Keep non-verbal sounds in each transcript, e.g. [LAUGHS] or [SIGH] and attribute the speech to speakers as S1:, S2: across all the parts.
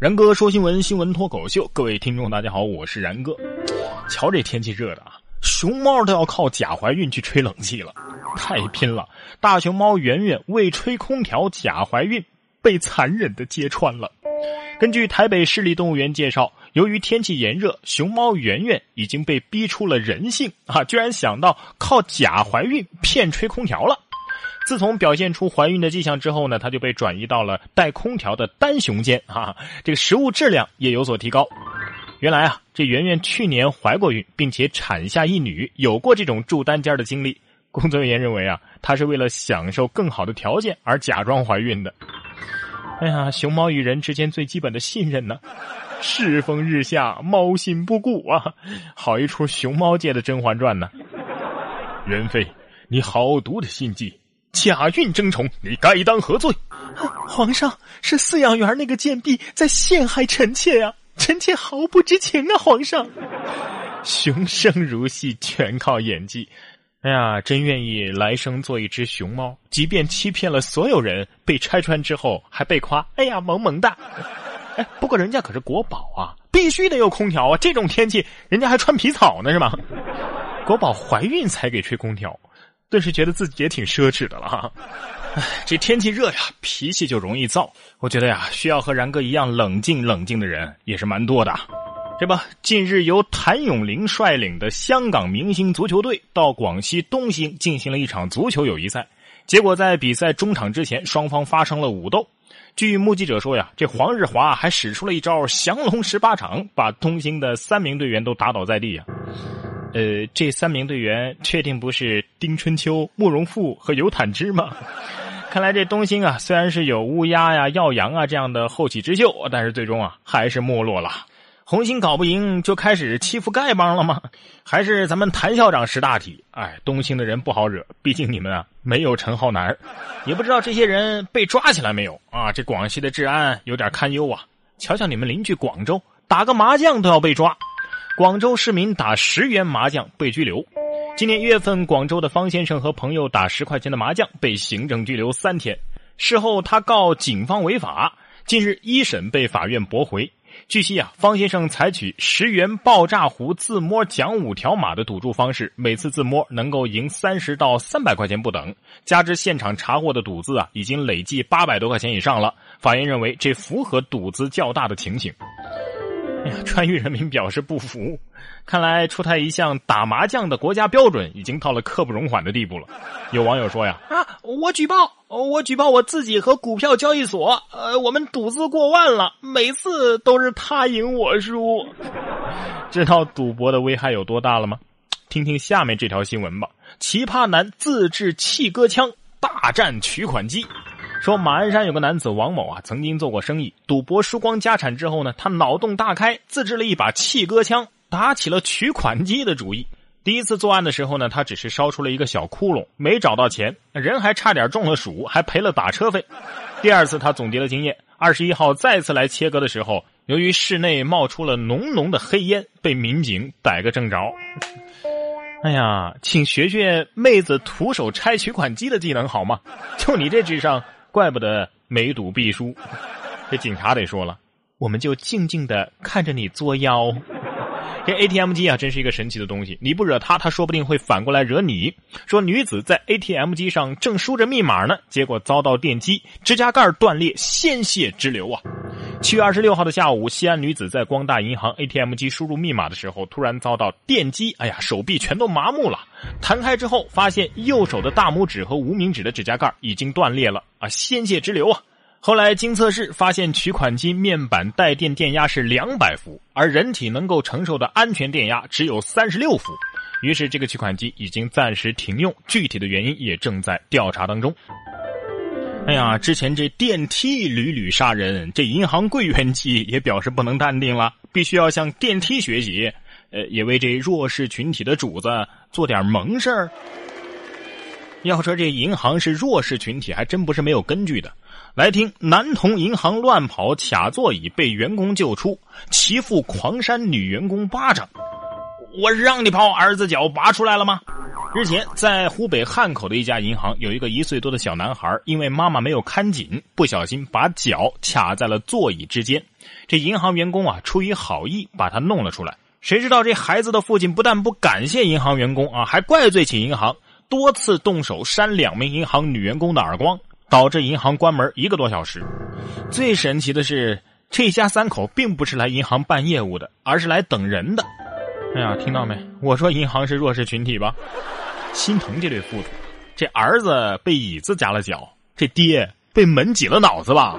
S1: 然哥说新闻，新闻脱口秀，各位听众大家好，我是然哥。瞧这天气热的啊，熊猫都要靠假怀孕去吹冷气了，太拼了！大熊猫圆圆为吹空调假怀孕，被残忍的揭穿了。根据台北市立动物园介绍，由于天气炎热，熊猫圆圆已经被逼出了人性啊，居然想到靠假怀孕骗吹空调了。自从表现出怀孕的迹象之后呢，他就被转移到了带空调的单雄间啊，这个食物质量也有所提高。原来啊，这圆圆去年怀过孕，并且产下一女，有过这种住单间的经历。工作人员认为啊，她是为了享受更好的条件而假装怀孕的。哎呀，熊猫与人之间最基本的信任呢，世风日下，猫心不古啊，好一出熊猫界的《甄嬛传》呢。元妃，你好毒的心计！假孕争宠，你该当何罪？
S2: 皇上是饲养员那个贱婢在陷害臣妾呀，臣妾毫不知情啊！皇上，
S1: 熊生如戏，全靠演技。哎呀，真愿意来生做一只熊猫，即便欺骗了所有人，被拆穿之后还被夸。哎呀，萌萌哒！哎，不过人家可是国宝啊，必须得有空调啊！这种天气，人家还穿皮草呢，是吗？国宝怀孕才给吹空调。顿时觉得自己也挺奢侈的了哈，哎，这天气热呀，脾气就容易躁。我觉得呀，需要和然哥一样冷静冷静的人也是蛮多的。这不，近日由谭咏麟率领的香港明星足球队到广西东兴进行了一场足球友谊赛，结果在比赛中场之前，双方发生了武斗。据目击者说呀，这黄日华还使出了一招降龙十八掌，把东兴的三名队员都打倒在地呀。呃，这三名队员确定不是丁春秋、慕容复和尤坦之吗？[LAUGHS] 看来这东兴啊，虽然是有乌鸦呀、耀阳啊这样的后起之秀，但是最终啊还是没落了。红星搞不赢，就开始欺负丐帮了吗？还是咱们谭校长识大体？哎，东兴的人不好惹，毕竟你们啊没有陈浩南，也不知道这些人被抓起来没有啊？这广西的治安有点堪忧啊！瞧瞧你们邻居广州，打个麻将都要被抓。广州市民打十元麻将被拘留。今年一月份，广州的方先生和朋友打十块钱的麻将被行政拘留三天。事后他告警方违法，近日一审被法院驳回。据悉啊，方先生采取十元爆炸壶自摸奖五条码的赌注方式，每次自摸能够赢三十到三百块钱不等，加之现场查获的赌资啊，已经累计八百多块钱以上了。法院认为这符合赌资较大的情形。川渝 [LAUGHS] 人民表示不服，看来出台一项打麻将的国家标准已经到了刻不容缓的地步了。有网友说呀：“
S2: 啊，我举报，我举报我自己和股票交易所，呃，我们赌资过万了，每次都是他赢我输。[LAUGHS] ”
S1: 知道赌博的危害有多大了吗？听听下面这条新闻吧：奇葩男自制气割枪大战取款机。说马鞍山有个男子王某啊，曾经做过生意，赌博输光家产之后呢，他脑洞大开，自制了一把气割枪，打起了取款机的主意。第一次作案的时候呢，他只是烧出了一个小窟窿，没找到钱，人还差点中了暑，还赔了打车费。第二次他总结了经验，二十一号再次来切割的时候，由于室内冒出了浓浓的黑烟，被民警逮个正着。哎呀，请学学妹子徒手拆取款机的技能好吗？就你这智商！怪不得每赌必输，这警察得说了，我们就静静的看着你作妖。这 ATM 机啊，真是一个神奇的东西，你不惹他，他说不定会反过来惹你。说女子在 ATM 机上正输着密码呢，结果遭到电击，指甲盖断裂，鲜血直流啊。七月二十六号的下午，西安女子在光大银行 ATM 机输入密码的时候，突然遭到电击，哎呀，手臂全都麻木了。弹开之后，发现右手的大拇指和无名指的指甲盖已经断裂了啊，鲜血直流啊。后来经测试，发现取款机面板带电电压是两百伏，而人体能够承受的安全电压只有三十六伏。于是，这个取款机已经暂时停用，具体的原因也正在调查当中。哎呀，之前这电梯屡屡杀人，这银行柜员机也表示不能淡定了，[LAUGHS] 必须要向电梯学习，呃，也为这弱势群体的主子做点萌事儿。要说这银行是弱势群体，还真不是没有根据的。来听男童银行乱跑卡座椅被员工救出，其父狂扇女员工巴掌。我让你把我儿子脚拔出来了吗？日前，在湖北汉口的一家银行，有一个一岁多的小男孩，因为妈妈没有看紧，不小心把脚卡在了座椅之间。这银行员工啊，出于好意把他弄了出来。谁知道这孩子的父亲不但不感谢银行员工啊，还怪罪起银行，多次动手扇两名银行女员工的耳光，导致银行关门一个多小时。最神奇的是，这家三口并不是来银行办业务的，而是来等人的。哎呀，听到没？我说银行是弱势群体吧？心疼这对父子，这儿子被椅子夹了脚，这爹被门挤了脑子吧？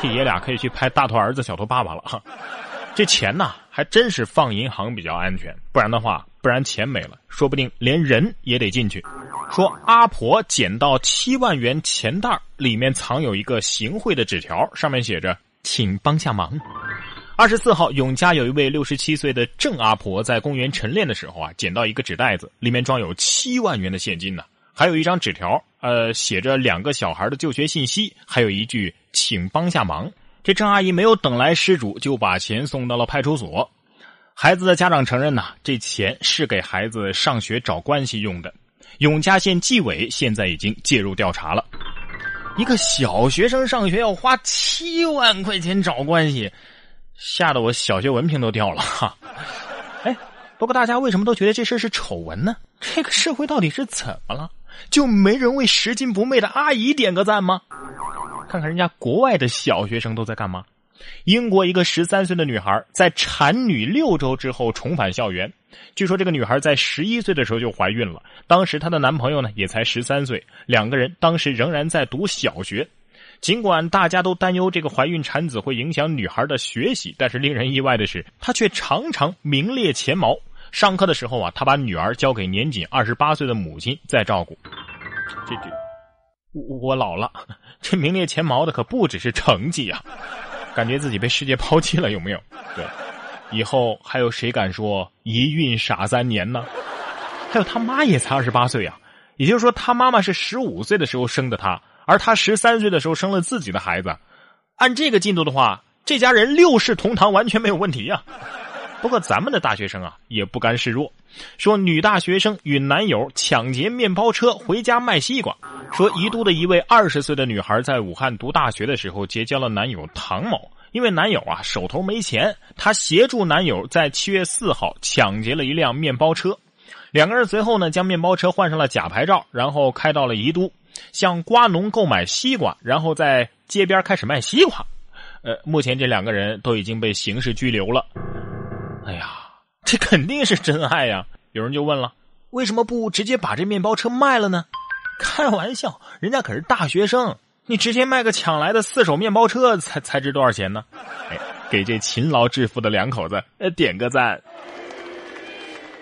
S1: 这爷俩可以去拍大头儿子小头爸爸了哈。[LAUGHS] 这钱呐，还真是放银行比较安全，不然的话，不然钱没了，说不定连人也得进去。说阿婆捡到七万元钱袋里面藏有一个行贿的纸条，上面写着“请帮下忙”。二十四号，永嘉有一位六十七岁的郑阿婆在公园晨练的时候啊，捡到一个纸袋子，里面装有七万元的现金呢，还有一张纸条，呃，写着两个小孩的就学信息，还有一句“请帮下忙”。这郑阿姨没有等来失主，就把钱送到了派出所。孩子的家长承认呐，这钱是给孩子上学找关系用的。永嘉县纪委现在已经介入调查了。一个小学生上学要花七万块钱找关系。吓得我小学文凭都掉了哈！哎，不过大家为什么都觉得这事是丑闻呢？这个社会到底是怎么了？就没人为拾金不昧的阿姨点个赞吗？看看人家国外的小学生都在干嘛？英国一个十三岁的女孩在产女六周之后重返校园。据说这个女孩在十一岁的时候就怀孕了，当时她的男朋友呢也才十三岁，两个人当时仍然在读小学。尽管大家都担忧这个怀孕产子会影响女孩的学习，但是令人意外的是，她却常常名列前茅。上课的时候啊，她把女儿交给年仅二十八岁的母亲在照顾。这这，我我老了，这名列前茅的可不只是成绩呀，感觉自己被世界抛弃了，有没有？对，以后还有谁敢说一孕傻三年呢？还有他妈也才二十八岁呀，也就是说，他妈妈是十五岁的时候生的他。而他十三岁的时候生了自己的孩子，按这个进度的话，这家人六世同堂完全没有问题呀。不过咱们的大学生啊也不甘示弱，说女大学生与男友抢劫面包车回家卖西瓜。说宜都的一位二十岁的女孩在武汉读大学的时候结交了男友唐某，因为男友啊手头没钱，她协助男友在七月四号抢劫了一辆面包车。两个人随后呢将面包车换上了假牌照，然后开到了宜都。向瓜农购买西瓜，然后在街边开始卖西瓜。呃，目前这两个人都已经被刑事拘留了。哎呀，这肯定是真爱呀！有人就问了，为什么不直接把这面包车卖了呢？开玩笑，人家可是大学生，你直接卖个抢来的四手面包车，才才值多少钱呢？哎，给这勤劳致富的两口子，呃，点个赞。